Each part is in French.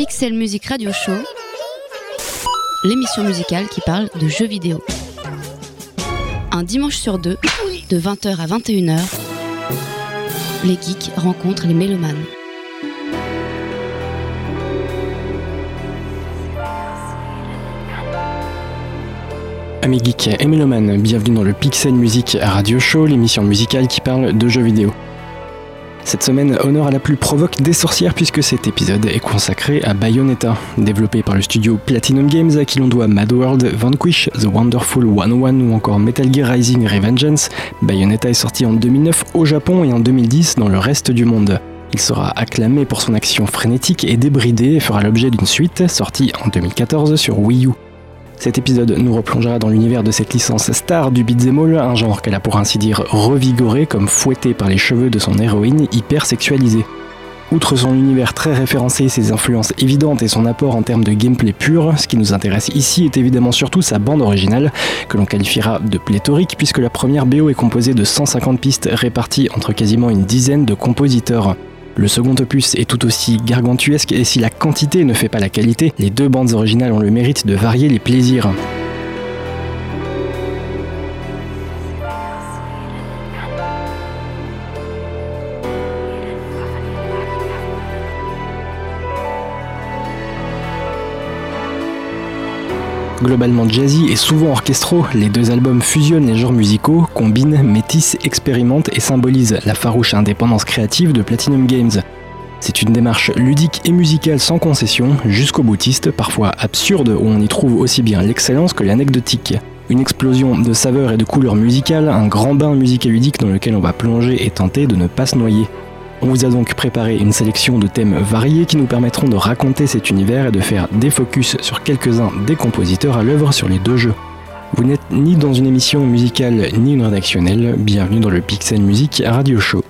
Pixel Music Radio Show, l'émission musicale qui parle de jeux vidéo. Un dimanche sur deux, de 20h à 21h, les geeks rencontrent les mélomanes. Amis geeks et mélomanes, bienvenue dans le Pixel Music Radio Show, l'émission musicale qui parle de jeux vidéo. Cette semaine, honneur à la plus provoque des sorcières puisque cet épisode est consacré à Bayonetta. Développé par le studio Platinum Games à qui l'on doit Mad World, Vanquish, The Wonderful 101 ou encore Metal Gear Rising Revengeance, Bayonetta est sorti en 2009 au Japon et en 2010 dans le reste du monde. Il sera acclamé pour son action frénétique et débridée et fera l'objet d'une suite sortie en 2014 sur Wii U. Cet épisode nous replongera dans l'univers de cette licence star du beat'em all, un genre qu'elle a pour ainsi dire revigoré comme fouetté par les cheveux de son héroïne hyper sexualisée. Outre son univers très référencé, ses influences évidentes et son apport en termes de gameplay pur, ce qui nous intéresse ici est évidemment surtout sa bande originale, que l'on qualifiera de pléthorique puisque la première BO est composée de 150 pistes réparties entre quasiment une dizaine de compositeurs. Le second opus est tout aussi gargantuesque et si la quantité ne fait pas la qualité, les deux bandes originales ont le mérite de varier les plaisirs. Globalement jazzy et souvent orchestraux, les deux albums fusionnent les genres musicaux, combinent, métissent, expérimentent et symbolisent la farouche indépendance créative de Platinum Games. C'est une démarche ludique et musicale sans concession, jusqu'au boutiste, parfois absurde, où on y trouve aussi bien l'excellence que l'anecdotique. Une explosion de saveurs et de couleurs musicales, un grand bain musical ludique dans lequel on va plonger et tenter de ne pas se noyer. On vous a donc préparé une sélection de thèmes variés qui nous permettront de raconter cet univers et de faire des focus sur quelques-uns des compositeurs à l'œuvre sur les deux jeux. Vous n'êtes ni dans une émission musicale ni une rédactionnelle, bienvenue dans le Pixel Music Radio Show.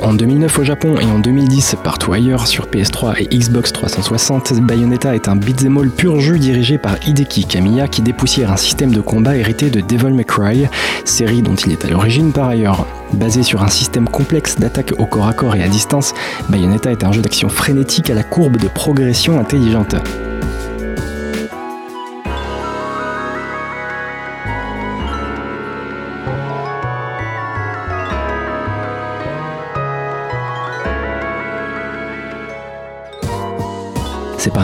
En 2009 au Japon et en 2010 partout ailleurs sur PS3 et Xbox 360, Bayonetta est un beat'em all pur jus dirigé par Hideki Kamiya qui dépoussière un système de combat hérité de Devil May Cry, série dont il est à l'origine par ailleurs. Basé sur un système complexe d'attaque au corps à corps et à distance, Bayonetta est un jeu d'action frénétique à la courbe de progression intelligente.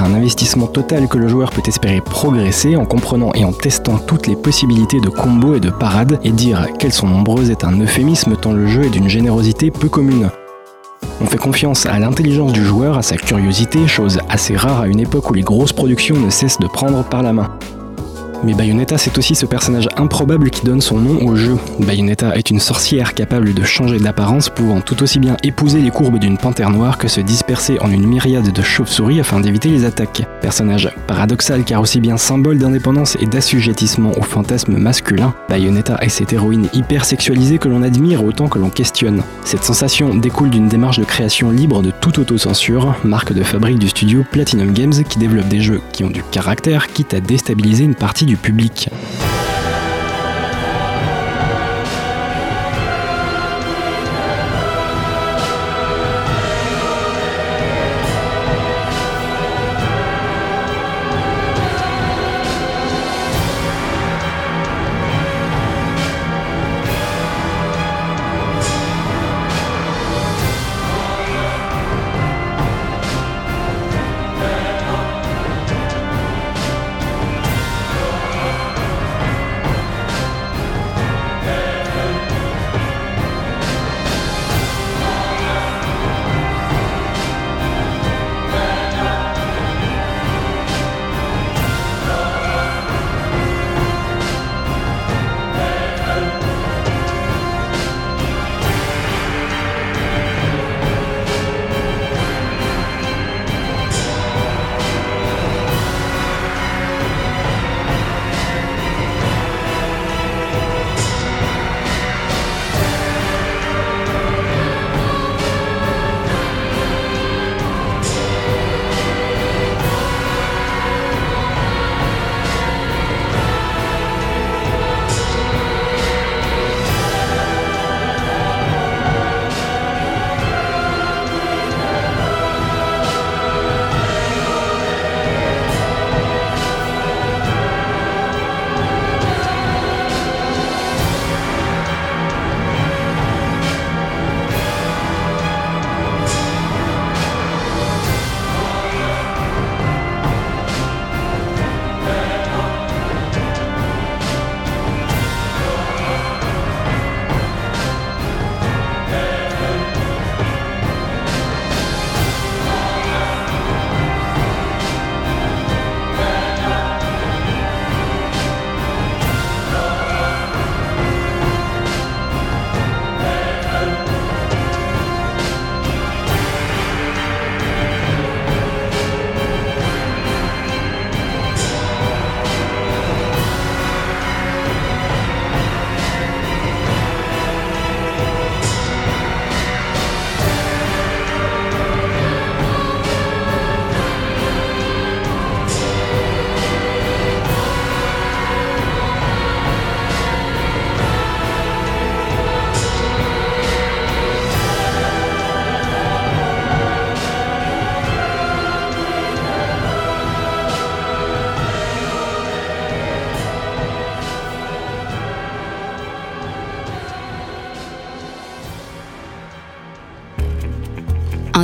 Un investissement total que le joueur peut espérer progresser en comprenant et en testant toutes les possibilités de combos et de parades, et dire qu'elles sont nombreuses est un euphémisme tant le jeu est d'une générosité peu commune. On fait confiance à l'intelligence du joueur, à sa curiosité, chose assez rare à une époque où les grosses productions ne cessent de prendre par la main. Mais Bayonetta, c'est aussi ce personnage improbable qui donne son nom au jeu. Bayonetta est une sorcière capable de changer d'apparence, pouvant tout aussi bien épouser les courbes d'une panthère noire que se disperser en une myriade de chauves-souris afin d'éviter les attaques. Personnage paradoxal car aussi bien symbole d'indépendance et d'assujettissement au fantasme masculin, Bayonetta est cette héroïne hyper sexualisée que l'on admire autant que l'on questionne. Cette sensation découle d'une démarche de création libre de toute autocensure, marque de fabrique du studio Platinum Games qui développe des jeux qui ont du caractère, quitte à déstabiliser une partie du public.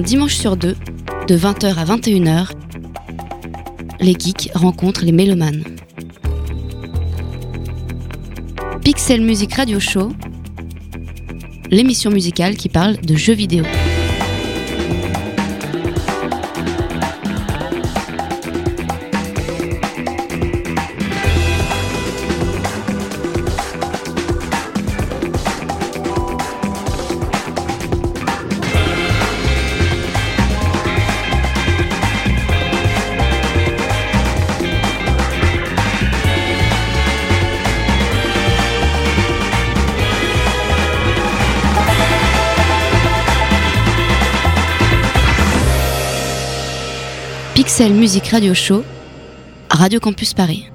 Dimanche sur deux, de 20h à 21h, les geeks rencontrent les mélomanes. Pixel Music Radio Show, l'émission musicale qui parle de jeux vidéo. Pixel Music Radio Show, Radio Campus Paris.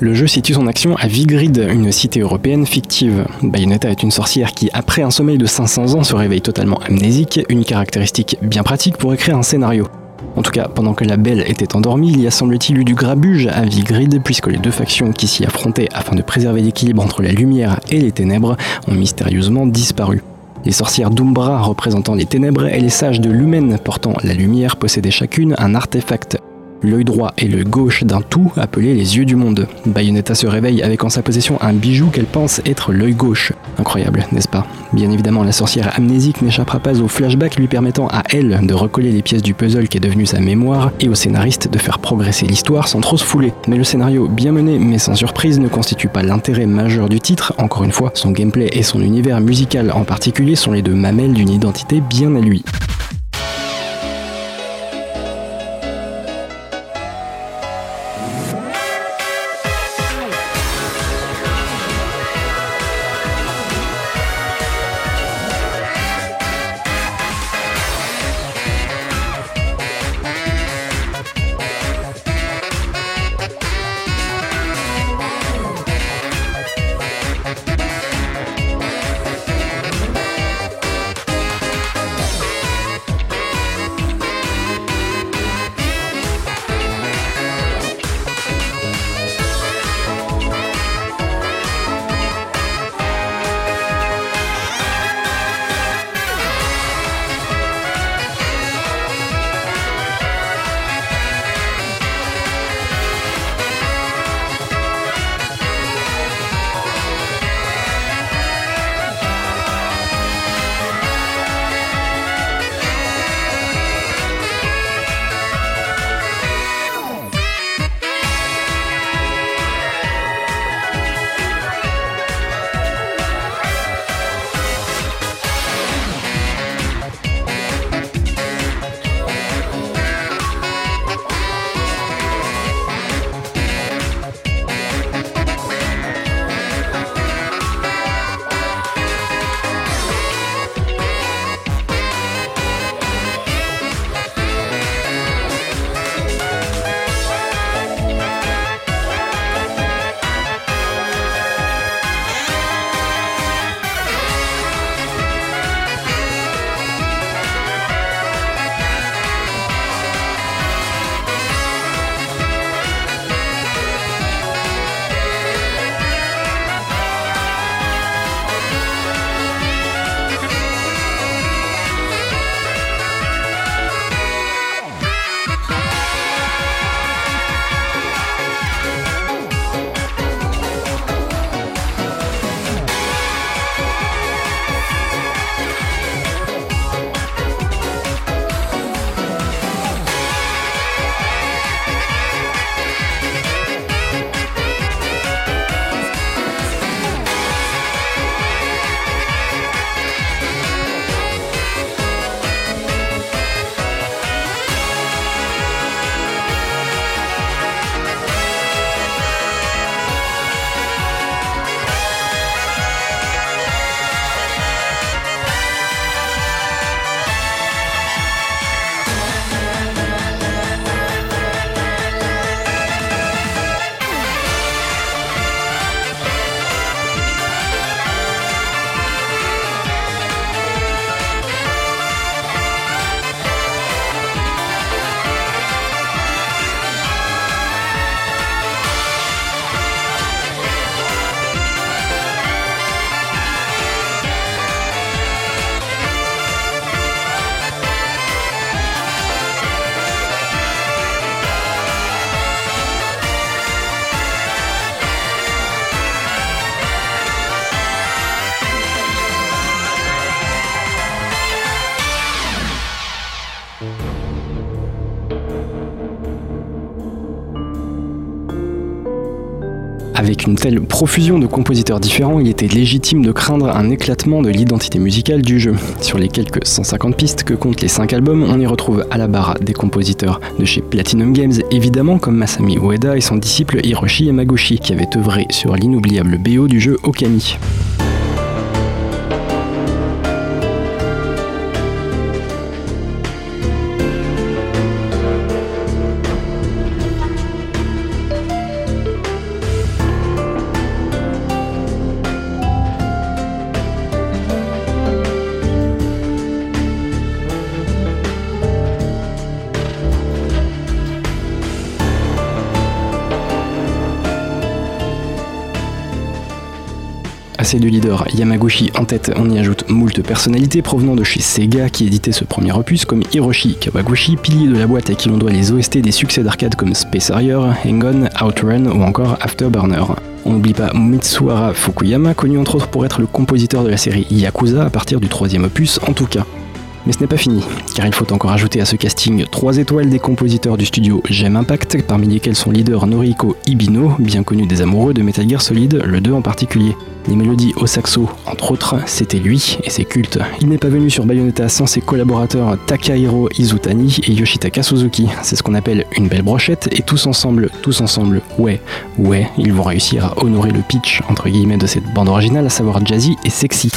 Le jeu situe son action à Vigrid, une cité européenne fictive. Bayonetta est une sorcière qui, après un sommeil de 500 ans, se réveille totalement amnésique, une caractéristique bien pratique pour écrire un scénario. En tout cas, pendant que la belle était endormie, il y a semble-t-il eu du grabuge à Vigrid, puisque les deux factions qui s'y affrontaient afin de préserver l'équilibre entre la lumière et les ténèbres ont mystérieusement disparu. Les sorcières d'Umbra représentant les ténèbres et les sages de Lumen portant la lumière possédaient chacune un artefact l'œil droit et le gauche d'un tout appelé les yeux du monde. Bayonetta se réveille avec en sa possession un bijou qu'elle pense être l'œil gauche. Incroyable, n'est-ce pas? Bien évidemment, la sorcière amnésique n'échappera pas au flashback lui permettant à elle de recoller les pièces du puzzle qui est devenu sa mémoire et au scénariste de faire progresser l'histoire sans trop se fouler. Mais le scénario bien mené mais sans surprise ne constitue pas l'intérêt majeur du titre, encore une fois, son gameplay et son univers musical en particulier sont les deux mamelles d'une identité bien à lui. Avec une telle profusion de compositeurs différents, il était légitime de craindre un éclatement de l'identité musicale du jeu. Sur les quelques 150 pistes que comptent les 5 albums, on y retrouve à la barre des compositeurs de chez Platinum Games, évidemment comme Masami Ueda et son disciple Hiroshi Yamaguchi, qui avait œuvré sur l'inoubliable BO du jeu Okami. Deux leaders, Yamaguchi en tête, on y ajoute moult personnalités provenant de chez Sega qui éditait ce premier opus, comme Hiroshi Kawaguchi, pilier de la boîte à qui l'on doit les OST des succès d'arcade comme Space Harrier, Hang Outrun ou encore Afterburner. On n'oublie pas Mitsuhara Fukuyama, connu entre autres pour être le compositeur de la série Yakuza à partir du troisième opus en tout cas. Mais ce n'est pas fini, car il faut encore ajouter à ce casting 3 étoiles des compositeurs du studio Gem Impact, parmi lesquels son leader Noriko Ibino, bien connu des amoureux de Metal Gear Solid, le 2 en particulier. Les mélodies au saxo, entre autres, c'était lui et ses cultes. Il n'est pas venu sur Bayonetta sans ses collaborateurs Takahiro Izutani et Yoshitaka Suzuki. C'est ce qu'on appelle une belle brochette, et tous ensemble, tous ensemble, ouais, ouais, ils vont réussir à honorer le pitch entre guillemets de cette bande originale, à savoir jazzy et sexy.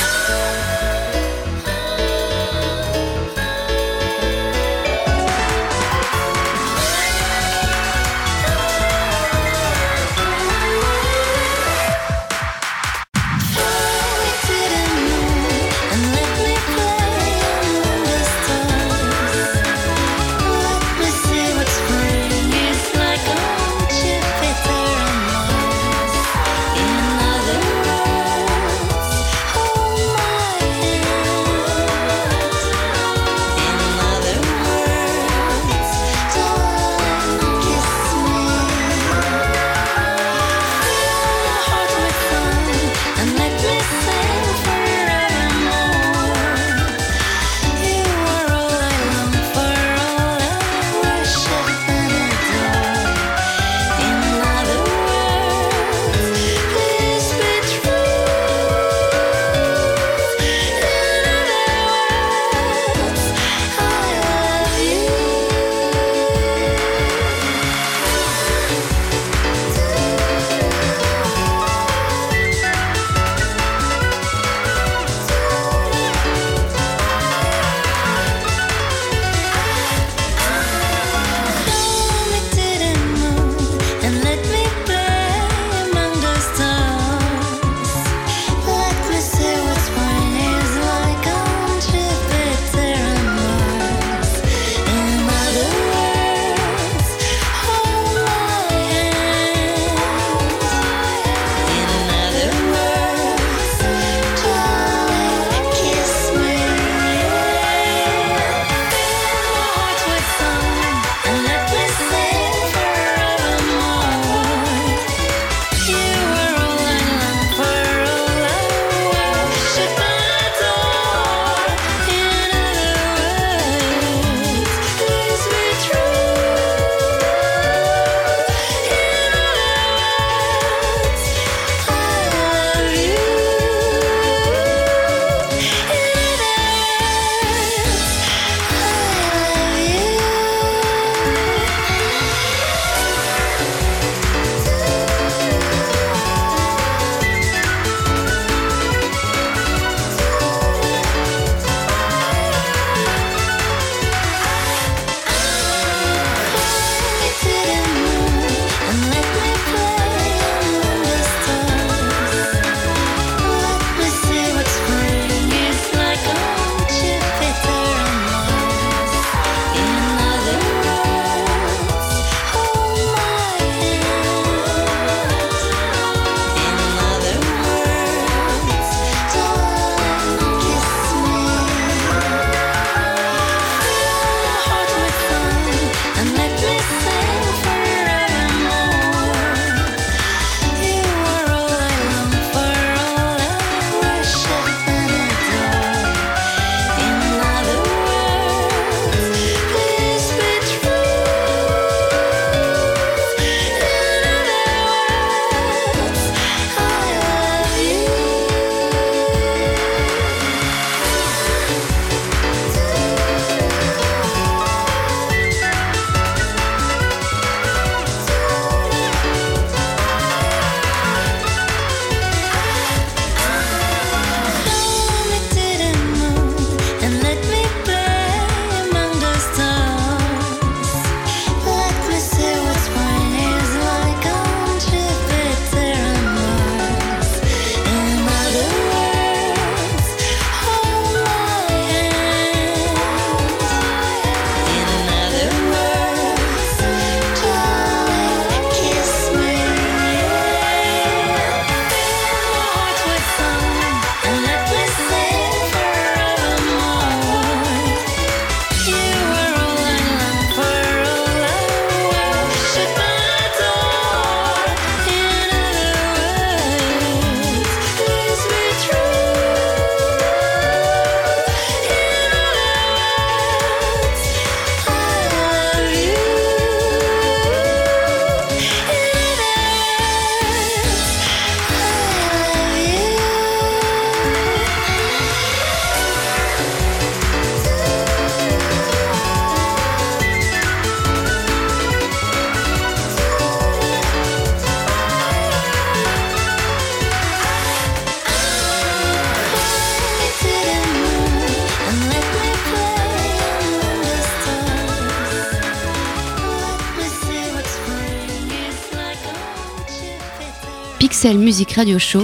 Music Radio Show,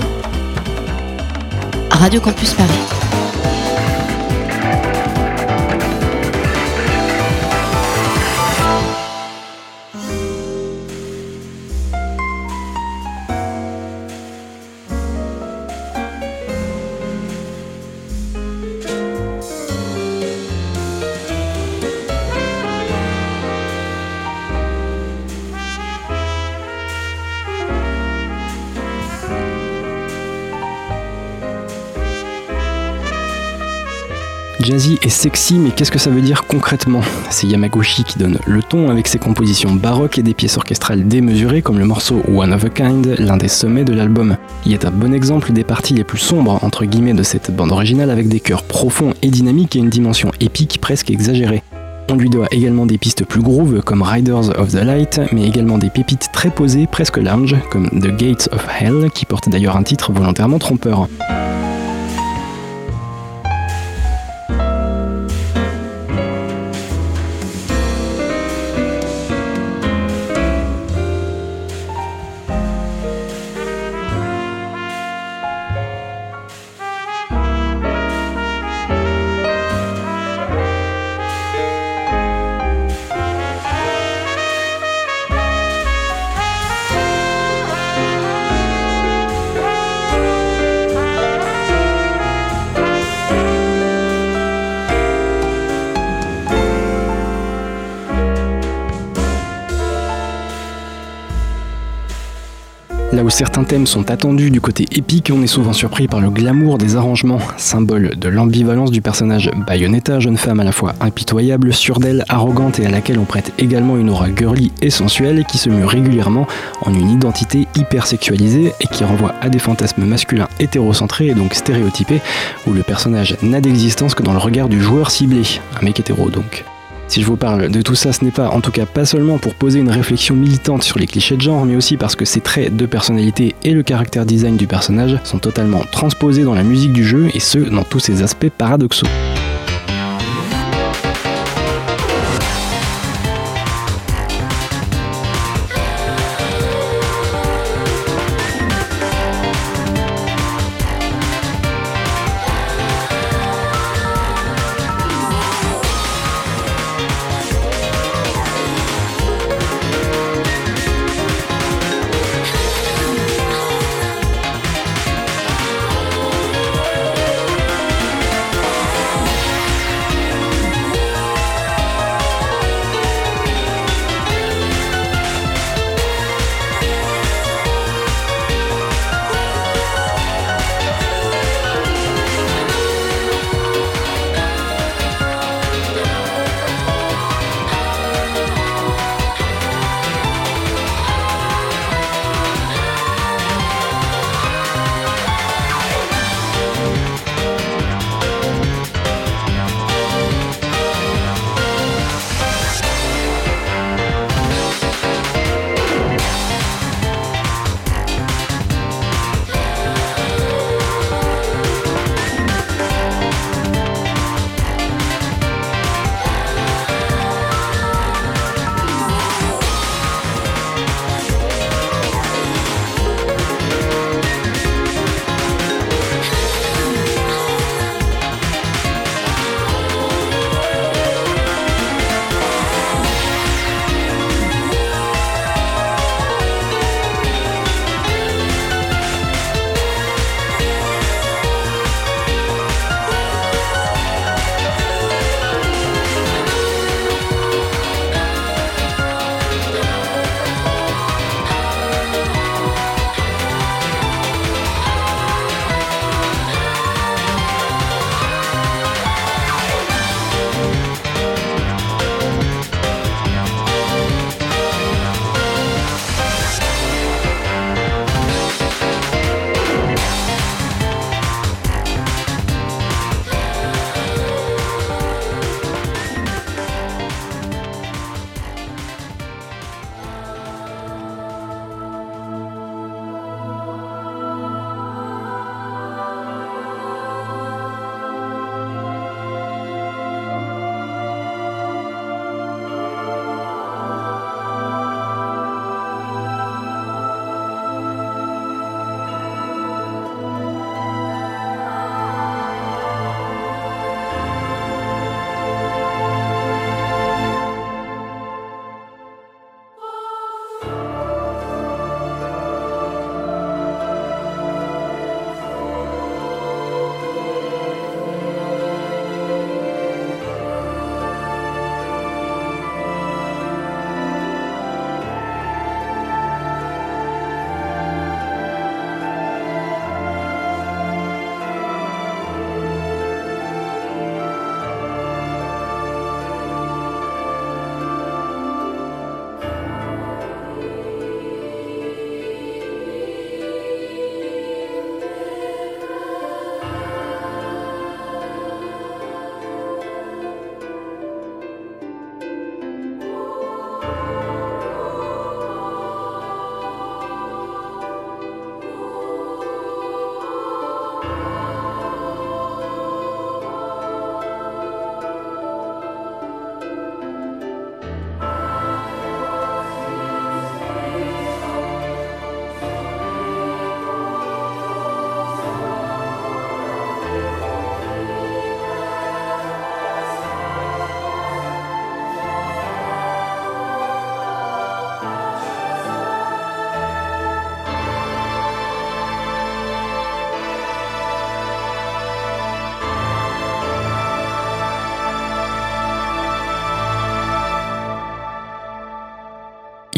Radio Campus Paris. Jazzy est sexy, mais qu'est-ce que ça veut dire concrètement? C'est Yamaguchi qui donne le ton avec ses compositions baroques et des pièces orchestrales démesurées comme le morceau One of a Kind, l'un des sommets de l'album. Il est un bon exemple des parties les plus sombres entre guillemets de cette bande originale avec des chœurs profonds et dynamiques et une dimension épique presque exagérée. On lui doit également des pistes plus grooves comme Riders of the Light, mais également des pépites très posées, presque lounge, comme The Gates of Hell, qui porte d'ailleurs un titre volontairement trompeur. Certains thèmes sont attendus du côté épique, on est souvent surpris par le glamour des arrangements, symbole de l'ambivalence du personnage Bayonetta, jeune femme à la fois impitoyable, sûre arrogante et à laquelle on prête également une aura girly et sensuelle qui se mue régulièrement en une identité hyper sexualisée et qui renvoie à des fantasmes masculins hétérocentrés et donc stéréotypés, où le personnage n'a d'existence que dans le regard du joueur ciblé, un mec hétéro donc. Si je vous parle de tout ça, ce n'est pas, en tout cas pas seulement pour poser une réflexion militante sur les clichés de genre, mais aussi parce que ces traits de personnalité et le caractère design du personnage sont totalement transposés dans la musique du jeu, et ce, dans tous ses aspects paradoxaux.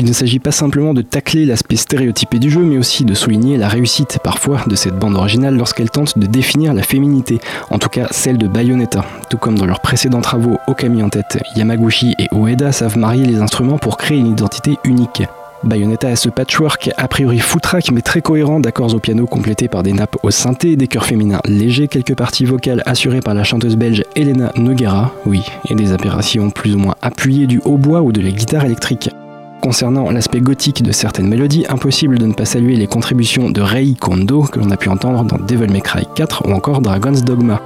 Il ne s'agit pas simplement de tacler l'aspect stéréotypé du jeu, mais aussi de souligner la réussite parfois de cette bande originale lorsqu'elle tente de définir la féminité, en tout cas celle de Bayonetta. Tout comme dans leurs précédents travaux, Okami en tête, Yamaguchi et Ueda savent marier les instruments pour créer une identité unique. Bayonetta a ce patchwork a priori foutraque mais très cohérent d'accords au piano complétés par des nappes au synthé, des chœurs féminins légers, quelques parties vocales assurées par la chanteuse belge Elena Noguera, oui, et des apparitions plus ou moins appuyées du hautbois ou de la guitare électrique. Concernant l'aspect gothique de certaines mélodies, impossible de ne pas saluer les contributions de Rei Kondo que l'on a pu entendre dans Devil May Cry 4 ou encore Dragon's Dogma.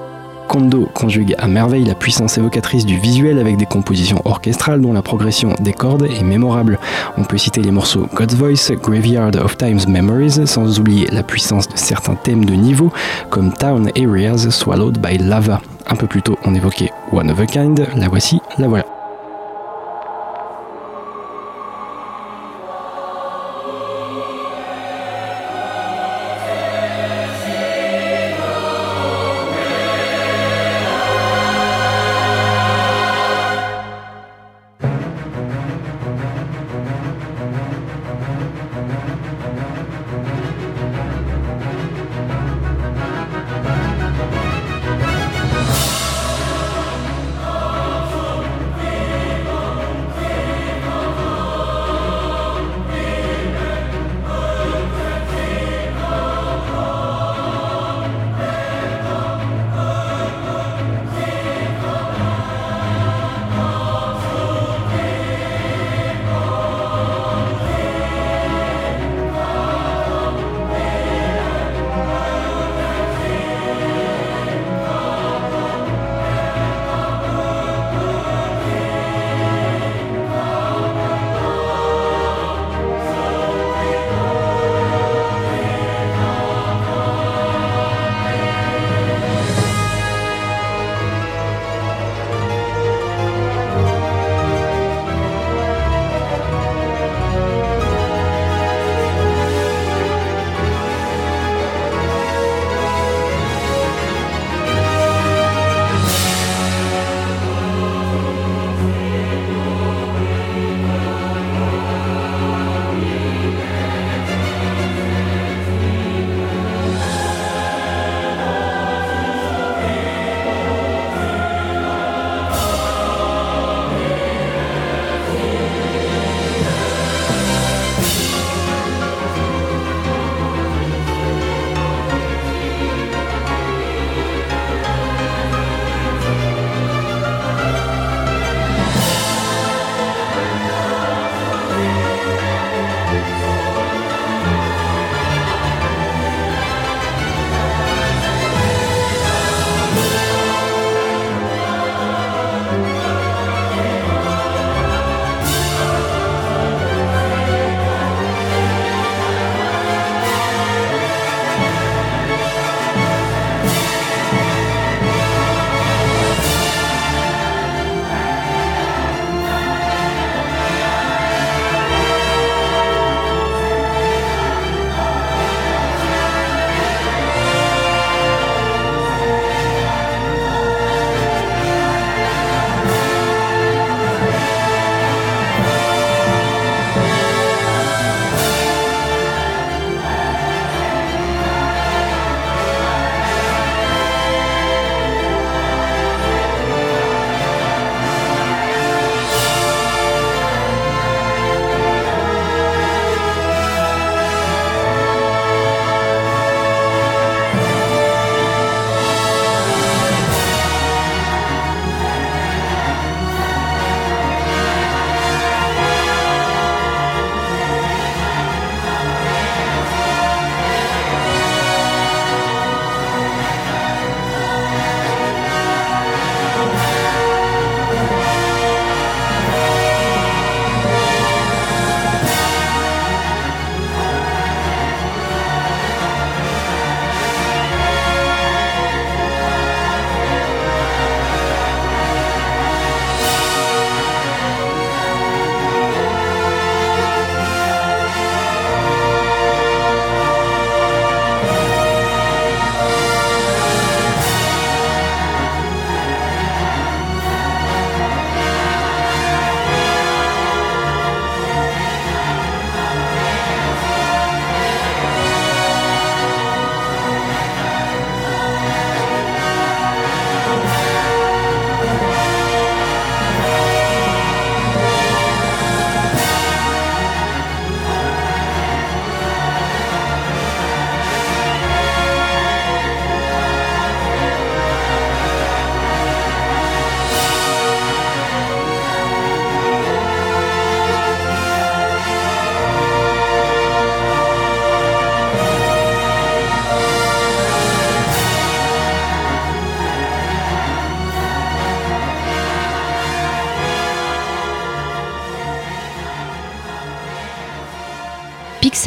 Kondo conjugue à merveille la puissance évocatrice du visuel avec des compositions orchestrales dont la progression des cordes est mémorable. On peut citer les morceaux God's Voice, Graveyard of Time's Memories, sans oublier la puissance de certains thèmes de niveau comme Town Areas Swallowed by Lava. Un peu plus tôt, on évoquait One of a Kind, la voici, la voilà.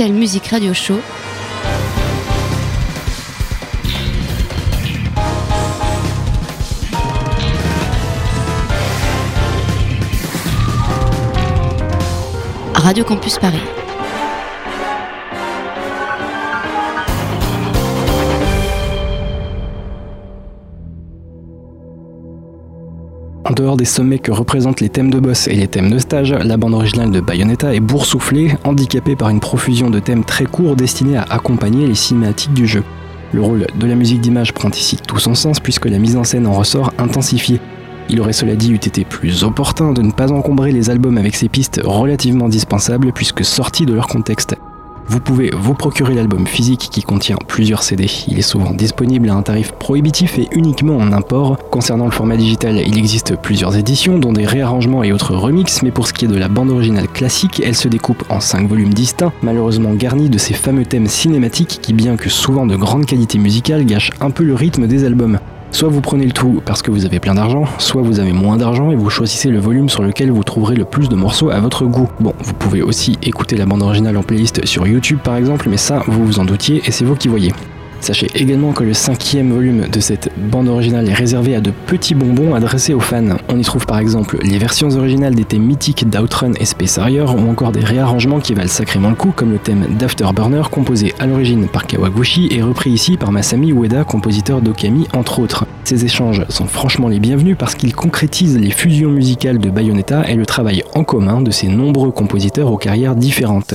Pixel Music Radio Show. Radio Campus Paris. En dehors des sommets que représentent les thèmes de boss et les thèmes de stage, la bande originale de Bayonetta est boursouflée, handicapée par une profusion de thèmes très courts destinés à accompagner les cinématiques du jeu. Le rôle de la musique d'image prend ici tout son sens puisque la mise en scène en ressort intensifiée. Il aurait cela dit eût été plus opportun de ne pas encombrer les albums avec ces pistes relativement dispensables puisque sorties de leur contexte. Vous pouvez vous procurer l'album physique qui contient plusieurs CD. Il est souvent disponible à un tarif prohibitif et uniquement en import. Concernant le format digital, il existe plusieurs éditions, dont des réarrangements et autres remixes, mais pour ce qui est de la bande originale classique, elle se découpe en 5 volumes distincts, malheureusement garnis de ces fameux thèmes cinématiques qui, bien que souvent de grande qualité musicale, gâchent un peu le rythme des albums. Soit vous prenez le tout parce que vous avez plein d'argent, soit vous avez moins d'argent et vous choisissez le volume sur lequel vous trouverez le plus de morceaux à votre goût. Bon, vous pouvez aussi écouter la bande originale en playlist sur YouTube par exemple, mais ça, vous vous en doutiez et c'est vous qui voyez. Sachez également que le cinquième volume de cette bande originale est réservé à de petits bonbons adressés aux fans. On y trouve par exemple les versions originales des thèmes mythiques d'Outrun et Space Harrier ou encore des réarrangements qui valent sacrément le coup comme le thème d'Afterburner composé à l'origine par Kawaguchi et repris ici par Masami Ueda, compositeur d'Okami entre autres. Ces échanges sont franchement les bienvenus parce qu'ils concrétisent les fusions musicales de Bayonetta et le travail en commun de ces nombreux compositeurs aux carrières différentes.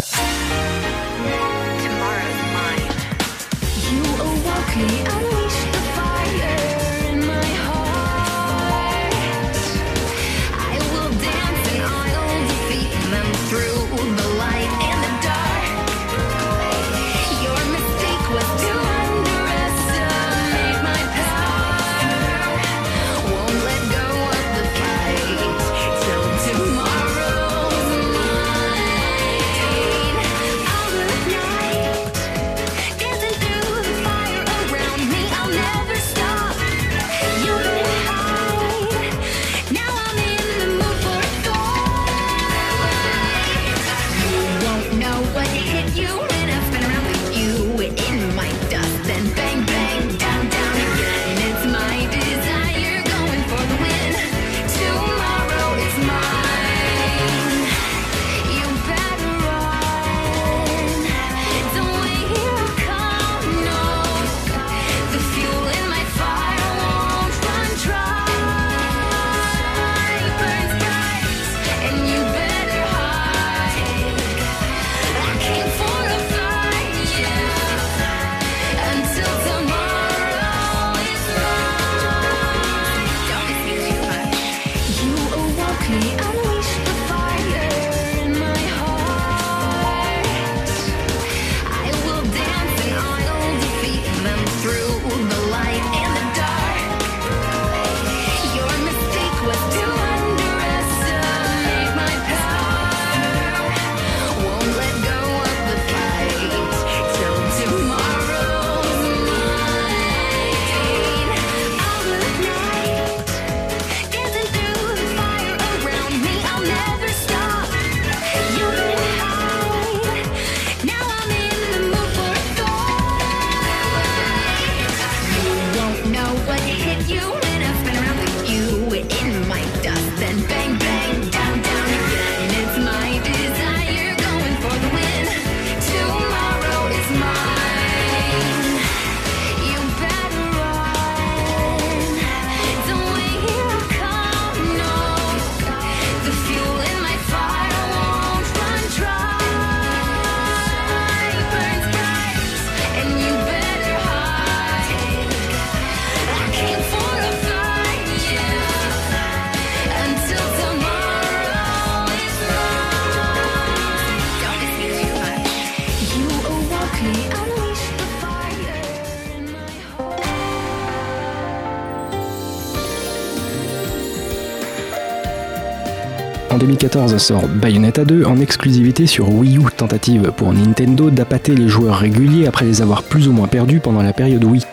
2014 sort Bayonetta 2 en exclusivité sur Wii U, tentative pour Nintendo d'appâter les joueurs réguliers après les avoir plus ou moins perdus pendant la période Wii.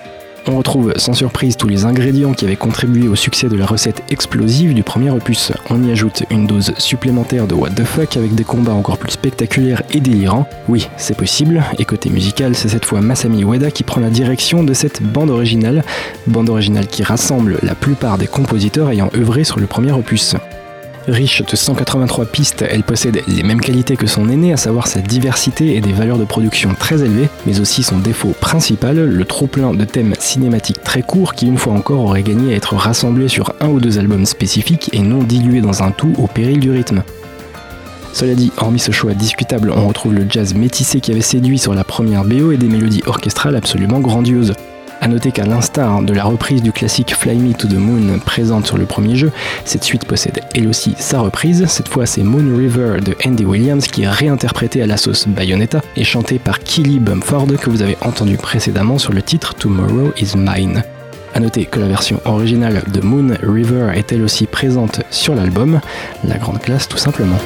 On retrouve sans surprise tous les ingrédients qui avaient contribué au succès de la recette explosive du premier opus. On y ajoute une dose supplémentaire de what the fuck avec des combats encore plus spectaculaires et délirants. Oui, c'est possible, et côté musical, c'est cette fois Masami Ueda qui prend la direction de cette bande originale, bande originale qui rassemble la plupart des compositeurs ayant œuvré sur le premier opus. Riche de 183 pistes, elle possède les mêmes qualités que son aîné, à savoir sa diversité et des valeurs de production très élevées, mais aussi son défaut principal, le trop-plein de thèmes cinématiques très courts qui, une fois encore, auraient gagné à être rassemblés sur un ou deux albums spécifiques et non dilués dans un tout au péril du rythme. Cela dit, hormis ce choix discutable, on retrouve le jazz métissé qui avait séduit sur la première BO et des mélodies orchestrales absolument grandioses. A noter qu'à l'instar de la reprise du classique Fly Me to the Moon présente sur le premier jeu, cette suite possède elle aussi sa reprise. Cette fois, c'est Moon River de Andy Williams qui est réinterprété à la sauce Bayonetta et chanté par Killy Bumford que vous avez entendu précédemment sur le titre Tomorrow is Mine. A noter que la version originale de Moon River est elle aussi présente sur l'album, la grande classe tout simplement.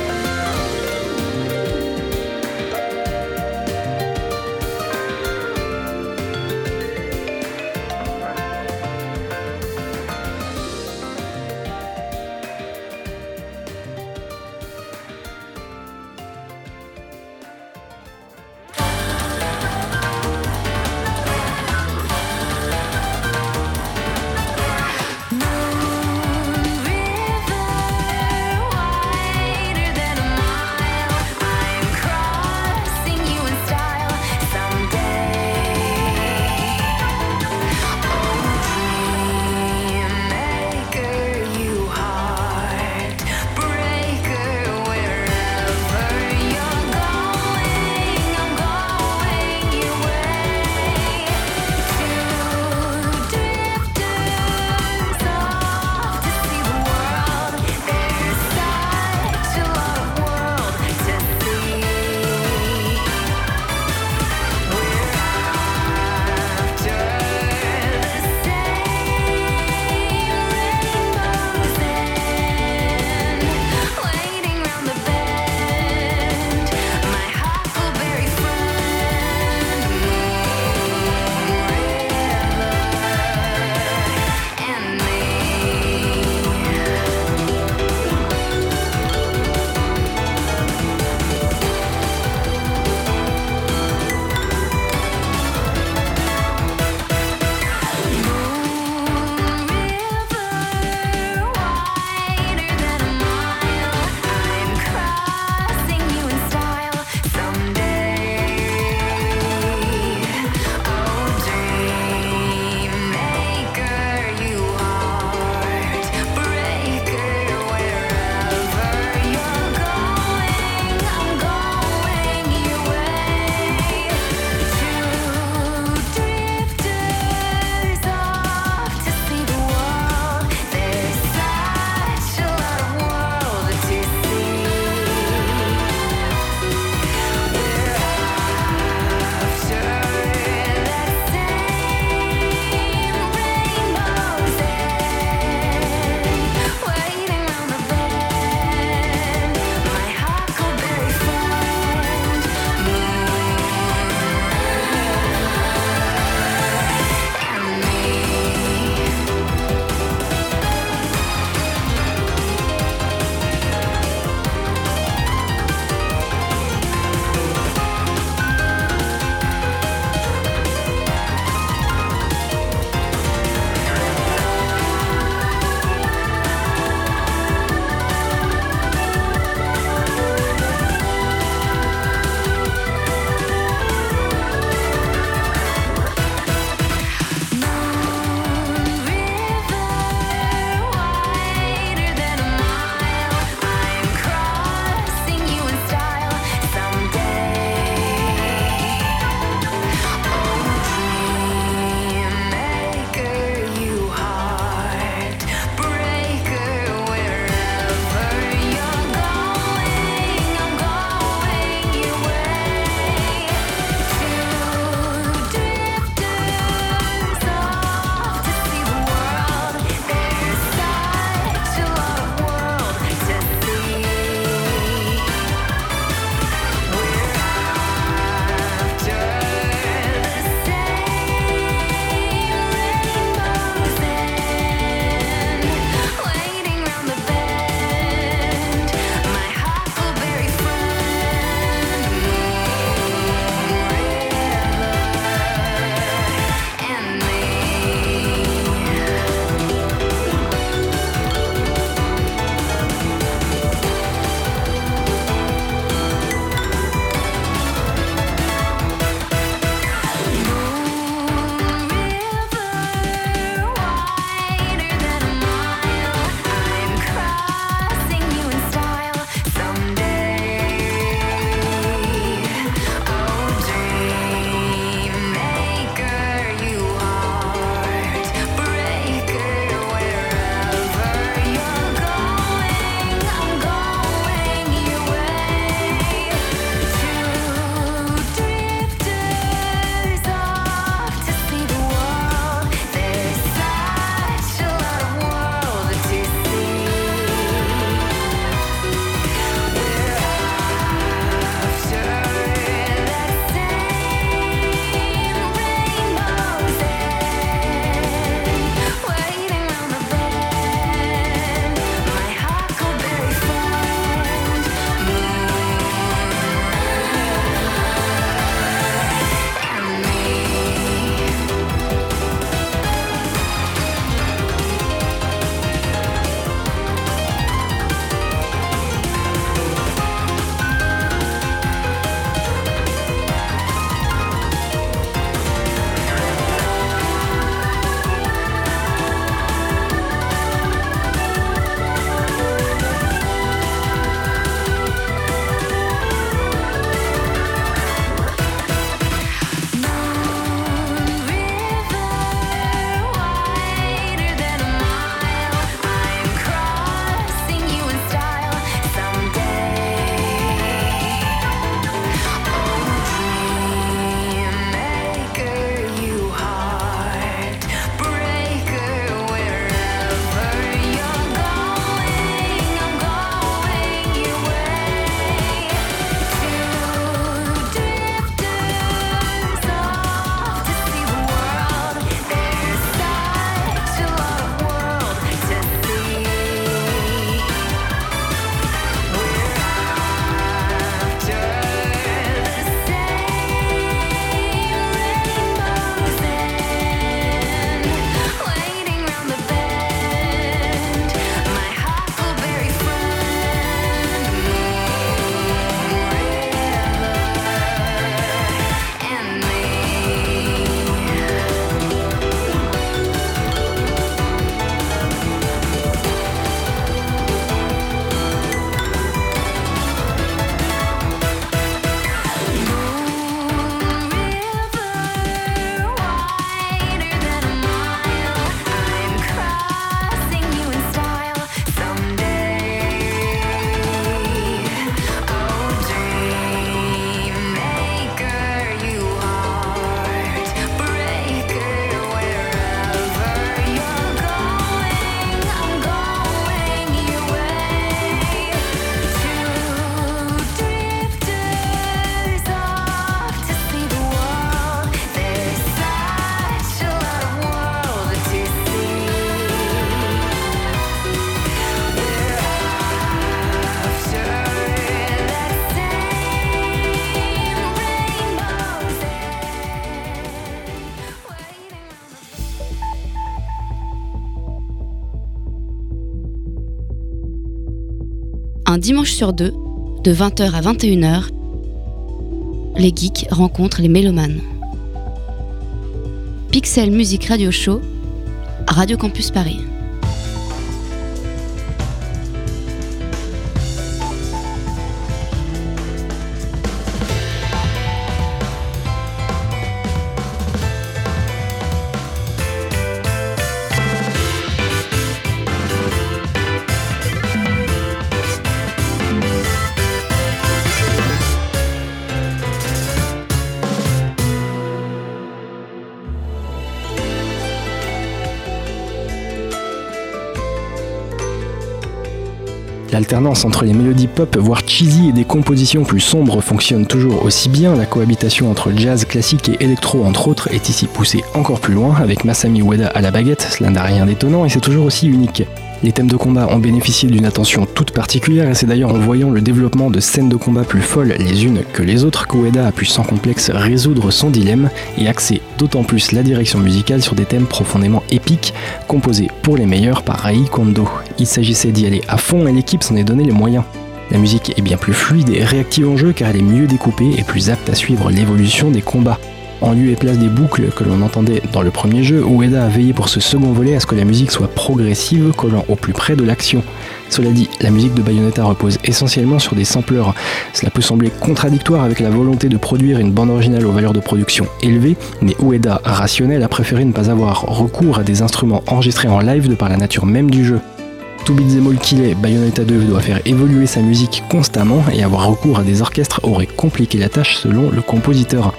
Sur deux, de 20h à 21h, les geeks rencontrent les mélomanes. Pixel Music Radio Show, Radio Campus Paris. L'alternance entre les mélodies pop, voire cheesy, et des compositions plus sombres fonctionne toujours aussi bien. La cohabitation entre jazz classique et électro, entre autres, est ici poussée encore plus loin, avec Masami Ueda à la baguette, cela n'a rien d'étonnant et c'est toujours aussi unique. Les thèmes de combat ont bénéficié d'une attention toute particulière et c'est d'ailleurs en voyant le développement de scènes de combat plus folles les unes que les autres qu'Ueda a pu sans complexe résoudre son dilemme et axer d'autant plus la direction musicale sur des thèmes profondément épiques composés pour les meilleurs par Rai Kondo. Il s'agissait d'y aller à fond et l'équipe s'en est donné les moyens. La musique est bien plus fluide et réactive en jeu car elle est mieux découpée et plus apte à suivre l'évolution des combats. En lieu et place des boucles que l'on entendait dans le premier jeu, Ueda a veillé pour ce second volet à ce que la musique soit progressive, collant au plus près de l'action. Cela dit, la musique de Bayonetta repose essentiellement sur des sampleurs. Cela peut sembler contradictoire avec la volonté de produire une bande originale aux valeurs de production élevées, mais Ueda, rationnel, a préféré ne pas avoir recours à des instruments enregistrés en live de par la nature même du jeu. Tout beat'em all qu'il est, Bayonetta 2 doit faire évoluer sa musique constamment et avoir recours à des orchestres aurait compliqué la tâche selon le compositeur.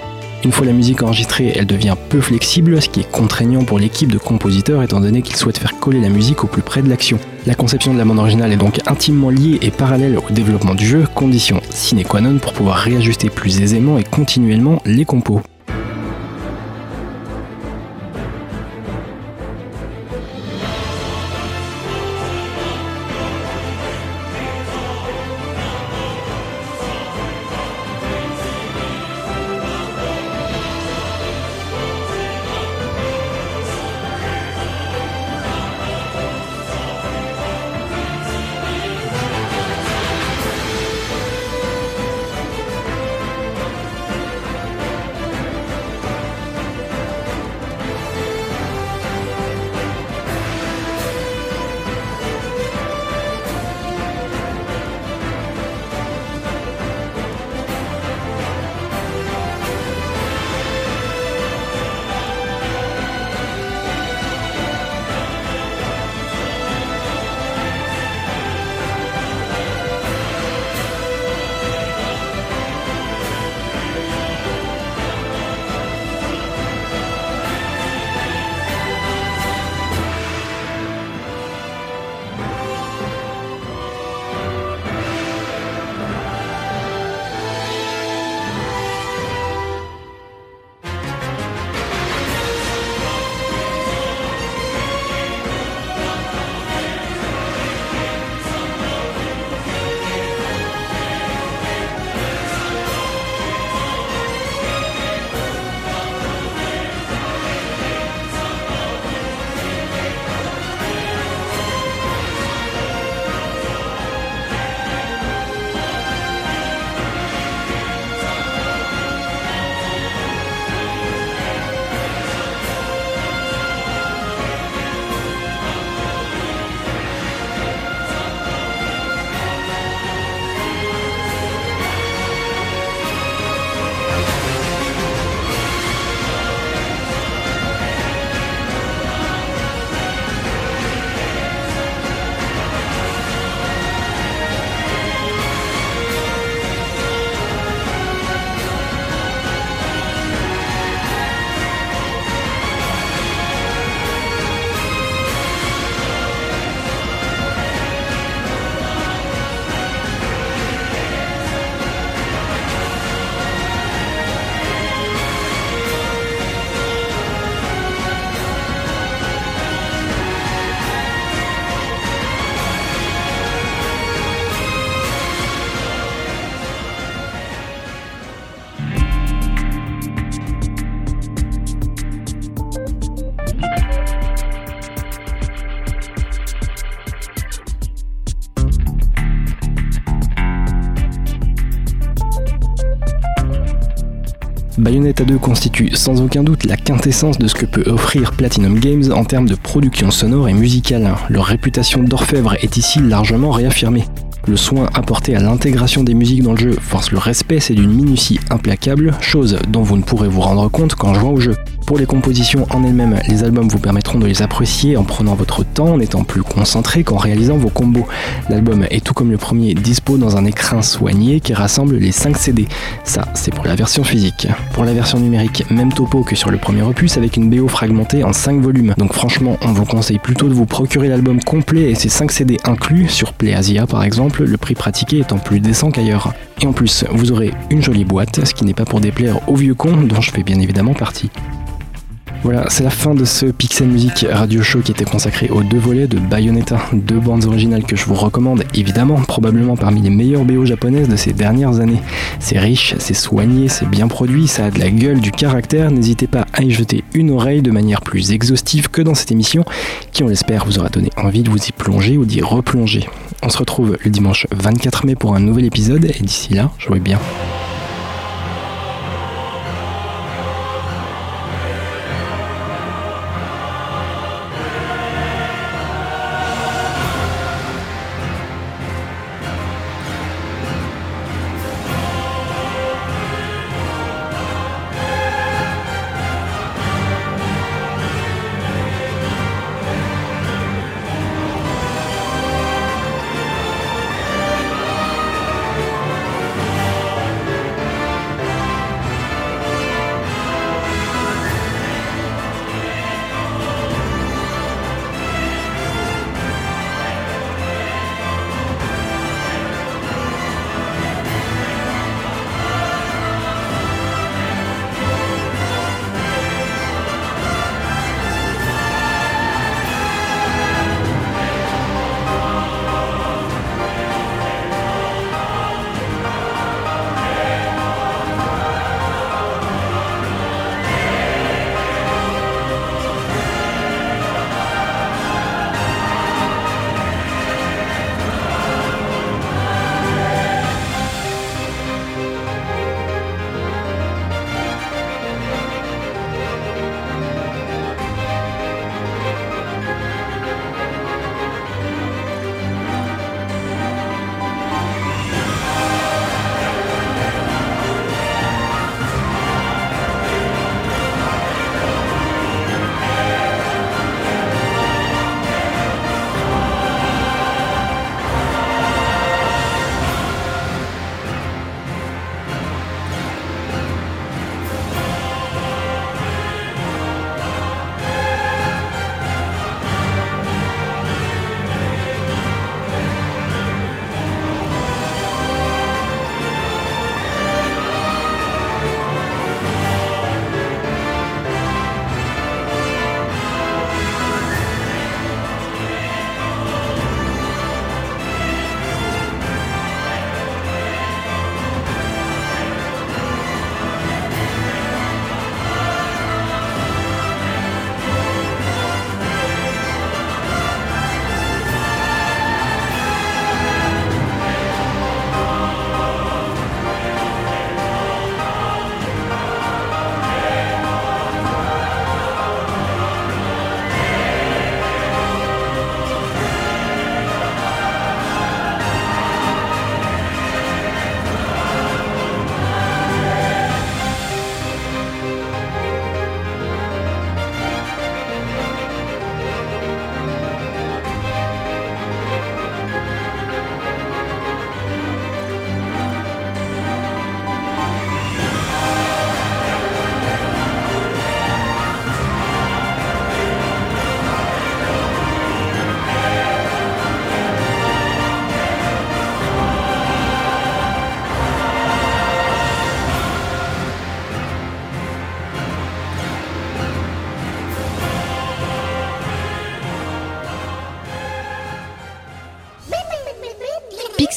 Une fois la musique enregistrée, elle devient peu flexible, ce qui est contraignant pour l'équipe de compositeurs étant donné qu'ils souhaitent faire coller la musique au plus près de l'action. La conception de la bande originale est donc intimement liée et parallèle au développement du jeu, condition sine qua non pour pouvoir réajuster plus aisément et continuellement les compos. Bayonetta 2 constitue sans aucun doute la quintessence de ce que peut offrir Platinum Games en termes de production sonore et musicale. Leur réputation d'orfèvre est ici largement réaffirmée. Le soin apporté à l'intégration des musiques dans le jeu force le respect, c'est d'une minutie implacable, chose dont vous ne pourrez vous rendre compte qu'en jouant au jeu. Pour les compositions en elles-mêmes, les albums vous permettront de les apprécier en prenant votre temps, en étant plus concentré qu'en réalisant vos combos. L'album est tout comme le premier dispo dans un écrin soigné qui rassemble les 5 CD. Ça, c'est pour la version physique. Pour la version numérique, même topo que sur le premier opus avec une BO fragmentée en 5 volumes. Donc franchement, on vous conseille plutôt de vous procurer l'album complet et ses 5 CD inclus sur PlayAsia par exemple le prix pratiqué étant plus décent qu'ailleurs. Et en plus, vous aurez une jolie boîte, ce qui n'est pas pour déplaire aux vieux cons dont je fais bien évidemment partie. Voilà, c'est la fin de ce Pixel Music Radio Show qui était consacré aux deux volets de Bayonetta, deux bandes originales que je vous recommande évidemment, probablement parmi les meilleures BO japonaises de ces dernières années. C'est riche, c'est soigné, c'est bien produit, ça a de la gueule, du caractère, n'hésitez pas à y jeter une oreille de manière plus exhaustive que dans cette émission, qui on l'espère vous aura donné envie de vous y plonger ou d'y replonger. On se retrouve le dimanche 24 mai pour un nouvel épisode et d'ici là, jouez bien.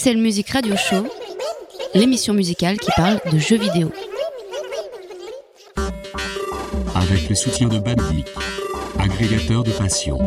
Pixel Music Radio Show, l'émission musicale qui parle de jeux vidéo. Avec le soutien de Bandic, agrégateur de passion.